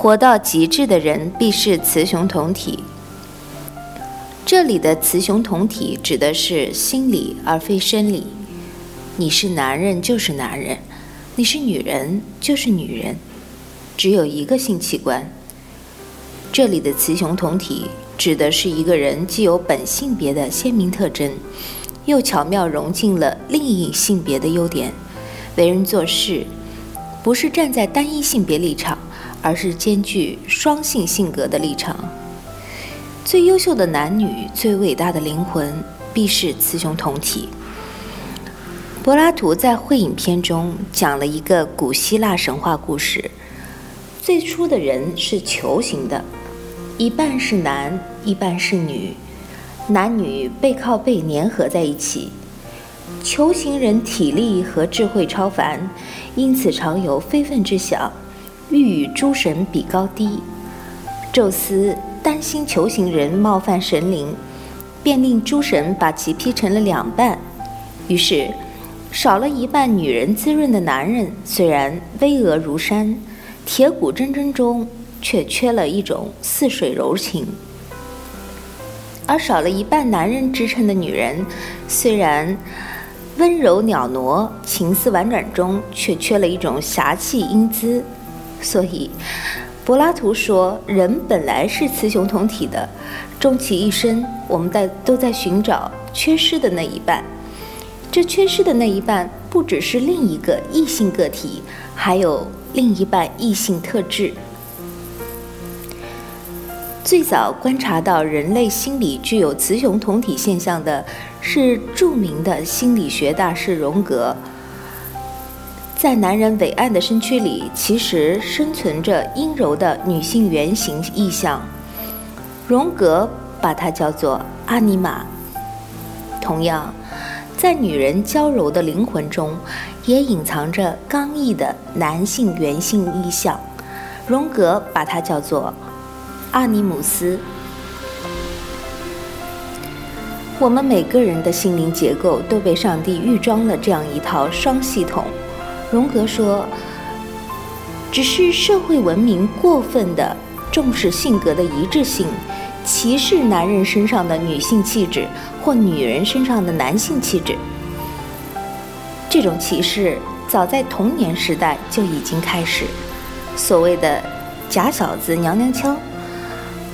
活到极致的人，必是雌雄同体。这里的雌雄同体指的是心理而非生理。你是男人就是男人，你是女人就是女人，只有一个性器官。这里的雌雄同体指的是一个人既有本性别的鲜明特征，又巧妙融进了另一性别的优点，为人做事不是站在单一性别立场。而是兼具双性性格的立场。最优秀的男女，最伟大的灵魂，必是雌雄同体。柏拉图在《会影片》中讲了一个古希腊神话故事：最初的人是球形的，一半是男，一半是女，男女背靠背粘合在一起。球形人体力和智慧超凡，因此常有非分之想。欲与诸神比高低，宙斯担心球形人冒犯神灵，便令诸神把其劈成了两半。于是，少了一半女人滋润的男人，虽然巍峨如山，铁骨铮铮中却缺了一种似水柔情；而少了一半男人支撑的女人，虽然温柔袅娜，情思婉转中却缺了一种侠气英姿。所以，柏拉图说，人本来是雌雄同体的，终其一生，我们在都在寻找缺失的那一半。这缺失的那一半，不只是另一个异性个体，还有另一半异性特质。最早观察到人类心理具有雌雄同体现象的，是著名的心理学大师荣格。在男人伟岸的身躯里，其实生存着阴柔的女性原型意象。荣格把它叫做阿尼玛。同样，在女人娇柔的灵魂中，也隐藏着刚毅的男性原性意象。荣格把它叫做阿尼姆斯。我们每个人的心灵结构都被上帝预装了这样一套双系统。荣格说：“只是社会文明过分的重视性格的一致性，歧视男人身上的女性气质或女人身上的男性气质。这种歧视早在童年时代就已经开始。所谓的‘假小子’、‘娘娘腔’，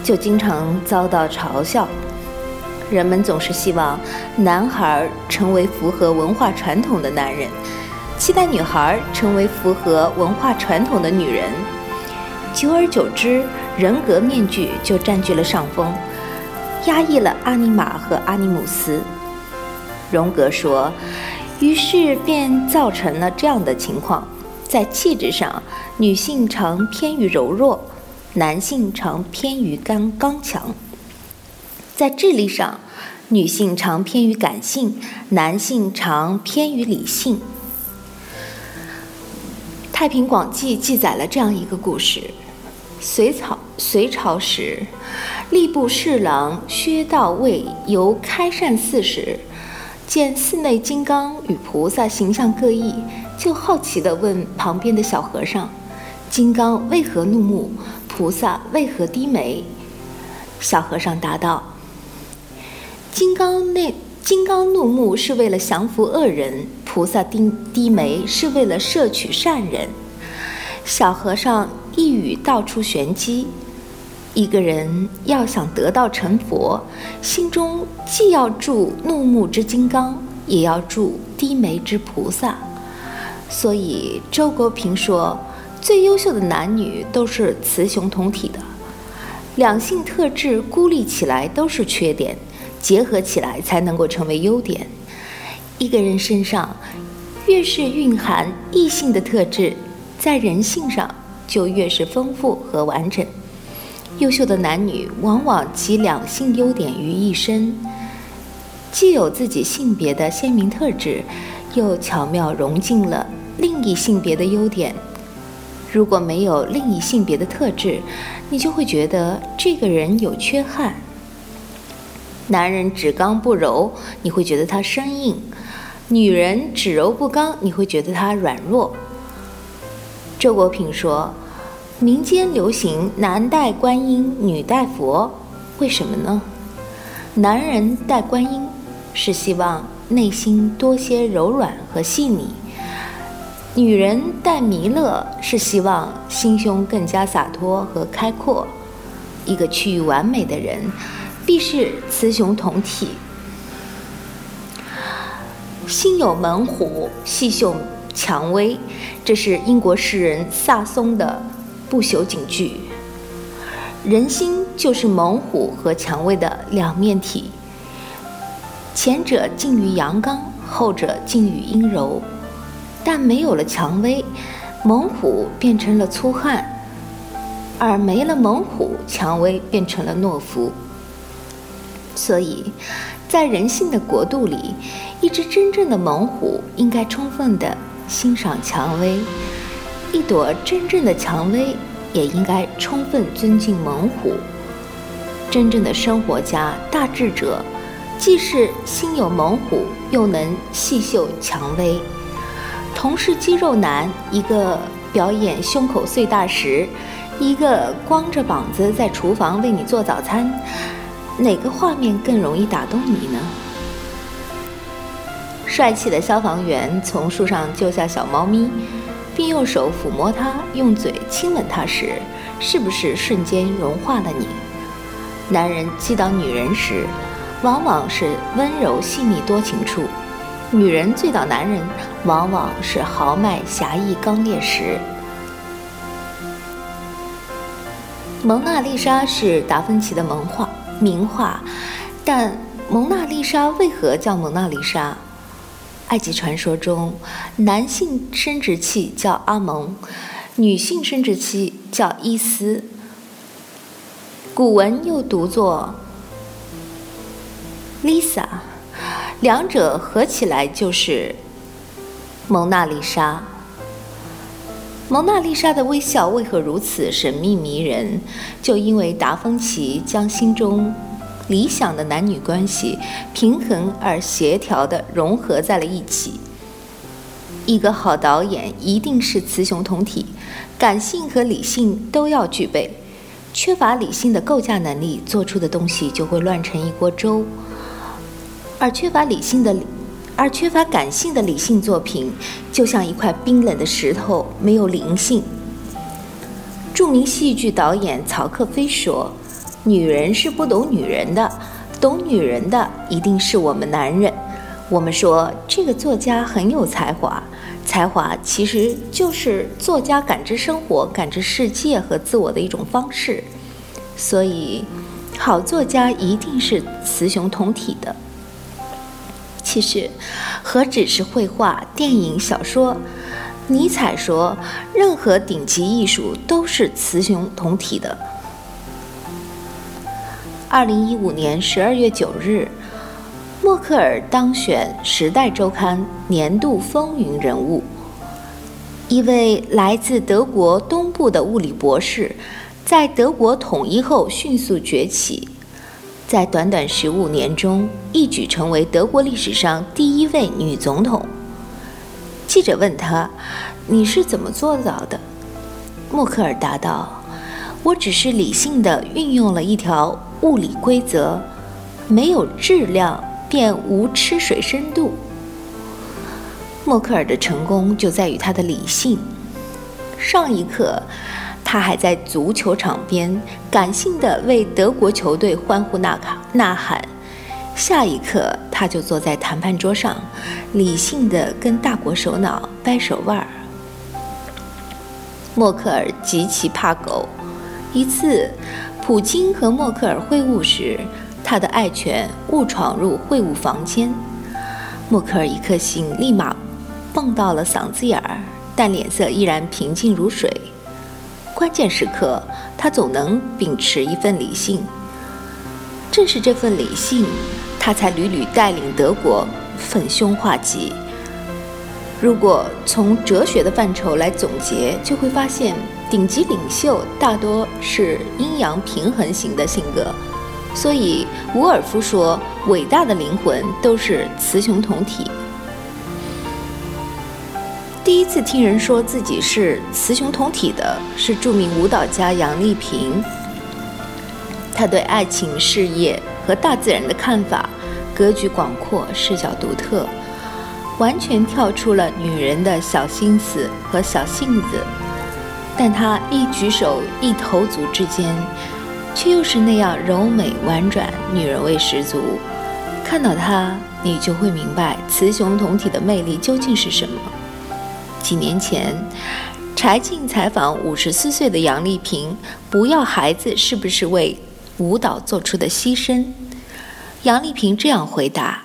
就经常遭到嘲笑。人们总是希望男孩成为符合文化传统的男人。”期待女孩成为符合文化传统的女人，久而久之，人格面具就占据了上风，压抑了阿尼玛和阿尼姆斯。荣格说，于是便造成了这样的情况：在气质上，女性常偏于柔弱，男性常偏于刚刚强；在智力上，女性常偏于感性，男性常偏于理性。《太平广记》记载了这样一个故事：隋朝隋朝时，吏部侍郎薛道卫游开善寺时，见寺内金刚与菩萨形象各异，就好奇地问旁边的小和尚：“金刚为何怒目？菩萨为何低眉？”小和尚答道：“金刚内。”金刚怒目是为了降服恶人，菩萨低低眉是为了摄取善人。小和尚一语道出玄机：一个人要想得道成佛，心中既要住怒目之金刚，也要住低眉之菩萨。所以周国平说，最优秀的男女都是雌雄同体的，两性特质孤立起来都是缺点。结合起来才能够成为优点。一个人身上越是蕴含异性的特质，在人性上就越是丰富和完整。优秀的男女往往集两性优点于一身，既有自己性别的鲜明特质，又巧妙融进了另一性别的优点。如果没有另一性别的特质，你就会觉得这个人有缺憾。男人只刚不柔，你会觉得他生硬；女人只柔不刚，你会觉得她软弱。周国平说：“民间流行男戴观音，女戴佛，为什么呢？男人戴观音是希望内心多些柔软和细腻。”女人戴弥勒是希望心胸更加洒脱和开阔。一个趋于完美的人，必是雌雄同体。心有猛虎，细嗅蔷薇，这是英国诗人萨松的不朽警句。人心就是猛虎和蔷薇的两面体，前者近于阳刚，后者近于阴柔。但没有了蔷薇，猛虎变成了粗汉；而没了猛虎，蔷薇变成了懦夫。所以，在人性的国度里，一只真正的猛虎应该充分地欣赏蔷薇；一朵真正的蔷薇也应该充分尊敬猛虎。真正的生活家、大智者，既是心有猛虎，又能细嗅蔷薇。同是肌肉男，一个表演胸口碎大石，一个光着膀子在厨房为你做早餐，哪个画面更容易打动你呢？帅气的消防员从树上救下小猫咪，并用手抚摸它，用嘴亲吻它时，是不是瞬间融化了你？男人击倒女人时，往往是温柔细腻多情处。女人醉倒男人，往往是豪迈侠义刚烈时。蒙娜丽莎是达芬奇的名画，名画，但蒙娜丽莎为何叫蒙娜丽莎？埃及传说中，男性生殖器叫阿蒙，女性生殖器叫伊斯，古文又读作 Lisa。两者合起来就是蒙娜丽莎。蒙娜丽莎的微笑为何如此神秘迷人？就因为达芬奇将心中理想的男女关系平衡而协调地融合在了一起。一个好导演一定是雌雄同体，感性和理性都要具备。缺乏理性的构架能力，做出的东西就会乱成一锅粥。而缺乏理性的，而缺乏感性的理性作品，就像一块冰冷的石头，没有灵性。著名戏剧导演曹克飞说：“女人是不懂女人的，懂女人的一定是我们男人。”我们说这个作家很有才华，才华其实就是作家感知生活、感知世界和自我的一种方式。所以，好作家一定是雌雄同体的。其实，何止是绘画、电影、小说？尼采说，任何顶级艺术都是雌雄同体的。二零一五年十二月九日，默克尔当选《时代周刊》年度风云人物。一位来自德国东部的物理博士，在德国统一后迅速崛起。在短短十五年中，一举成为德国历史上第一位女总统。记者问他：“你是怎么做到的？”默克尔答道：“我只是理性的运用了一条物理规则，没有质量便无吃水深度。”默克尔的成功就在于她的理性。上一刻。他还在足球场边感性地为德国球队欢呼呐喊呐喊，下一刻他就坐在谈判桌上，理性地跟大国首脑掰手腕儿。默克尔极其怕狗，一次，普京和默克尔会晤时，他的爱犬误闯入会晤房间，默克尔一颗心立马蹦到了嗓子眼儿，但脸色依然平静如水。关键时刻，他总能秉持一份理性。正是这份理性，他才屡屡带领德国粉凶化吉。如果从哲学的范畴来总结，就会发现，顶级领袖大多是阴阳平衡型的性格。所以，伍尔夫说：“伟大的灵魂都是雌雄同体。”一次听人说自己是雌雄同体的是著名舞蹈家杨丽萍。她对爱情、事业和大自然的看法，格局广阔，视角独特，完全跳出了女人的小心思和小性子。但她一举手一投足之间。却又是那样柔美婉转，女人味十足。看到她，你就会明白雌雄同体的魅力究竟是什么。几年前，柴静采访五十四岁的杨丽萍，不要孩子是不是为舞蹈做出的牺牲？杨丽萍这样回答：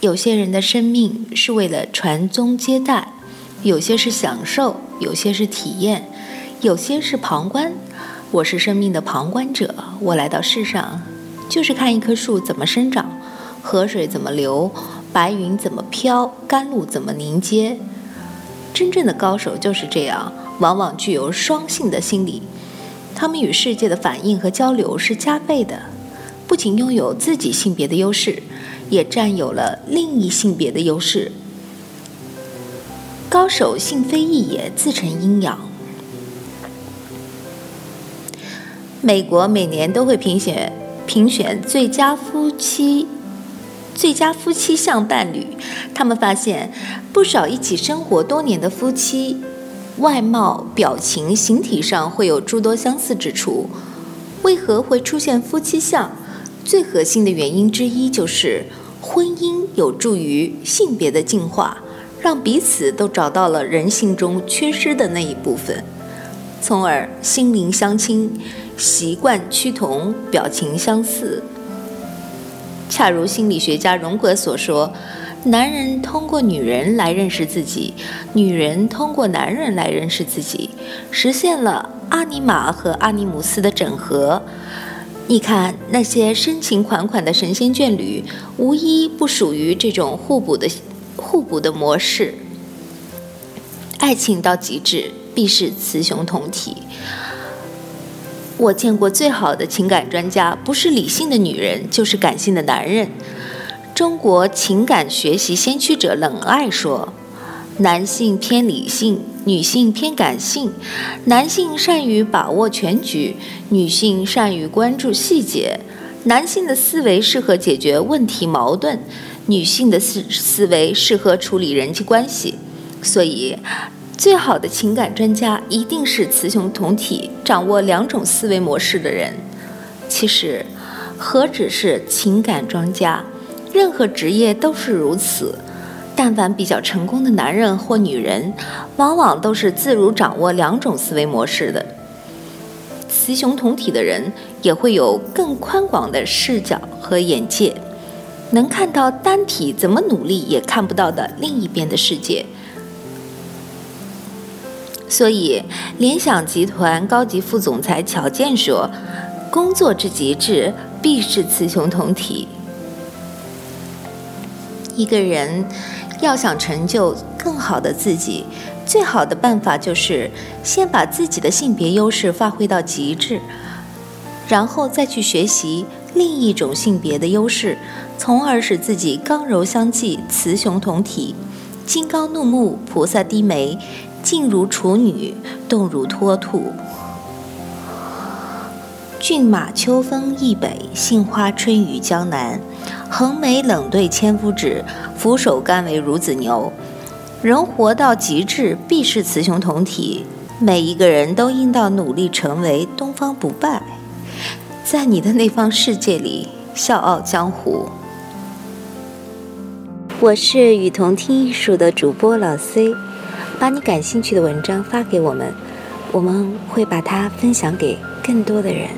有些人的生命是为了传宗接代，有些是享受，有些是体验，有些是旁观。我是生命的旁观者，我来到世上，就是看一棵树怎么生长，河水怎么流，白云怎么飘，甘露怎么凝结。真正的高手就是这样，往往具有双性的心理，他们与世界的反应和交流是加倍的，不仅拥有自己性别的优势，也占有了另一性别的优势。高手性非异也，自成阴阳。美国每年都会评选评选最佳夫妻、最佳夫妻相伴侣。他们发现，不少一起生活多年的夫妻，外貌、表情、形体上会有诸多相似之处。为何会出现夫妻相？最核心的原因之一就是，婚姻有助于性别的进化，让彼此都找到了人性中缺失的那一部分，从而心灵相亲。习惯趋同，表情相似。恰如心理学家荣格所说：“男人通过女人来认识自己，女人通过男人来认识自己，实现了阿尼玛和阿尼姆斯的整合。”你看那些深情款款的神仙眷侣，无一不属于这种互补的互补的模式。爱情到极致，必是雌雄同体。我见过最好的情感专家，不是理性的女人，就是感性的男人。中国情感学习先驱者冷爱说：“男性偏理性，女性偏感性。男性善于把握全局，女性善于关注细节。男性的思维适合解决问题矛盾，女性的思思维适合处理人际关系。所以。”最好的情感专家一定是雌雄同体、掌握两种思维模式的人。其实，何止是情感专家，任何职业都是如此。但凡比较成功的男人或女人，往往都是自如掌握两种思维模式的。雌雄同体的人也会有更宽广的视角和眼界，能看到单体怎么努力也看不到的另一边的世界。所以，联想集团高级副总裁乔健说：“工作之极致，必是雌雄同体。一个人要想成就更好的自己，最好的办法就是先把自己的性别优势发挥到极致，然后再去学习另一种性别的优势，从而使自己刚柔相济，雌雄同体。金刚怒目，菩萨低眉。”静如处女，动如脱兔。骏马秋风冀北，杏花春雨江南。横眉冷对千夫指，俯首甘为孺子牛。人活到极致，必是雌雄同体。每一个人都应当努力成为东方不败，在你的那方世界里笑傲江湖。我是雨桐听艺术的主播老 C。把你感兴趣的文章发给我们，我们会把它分享给更多的人。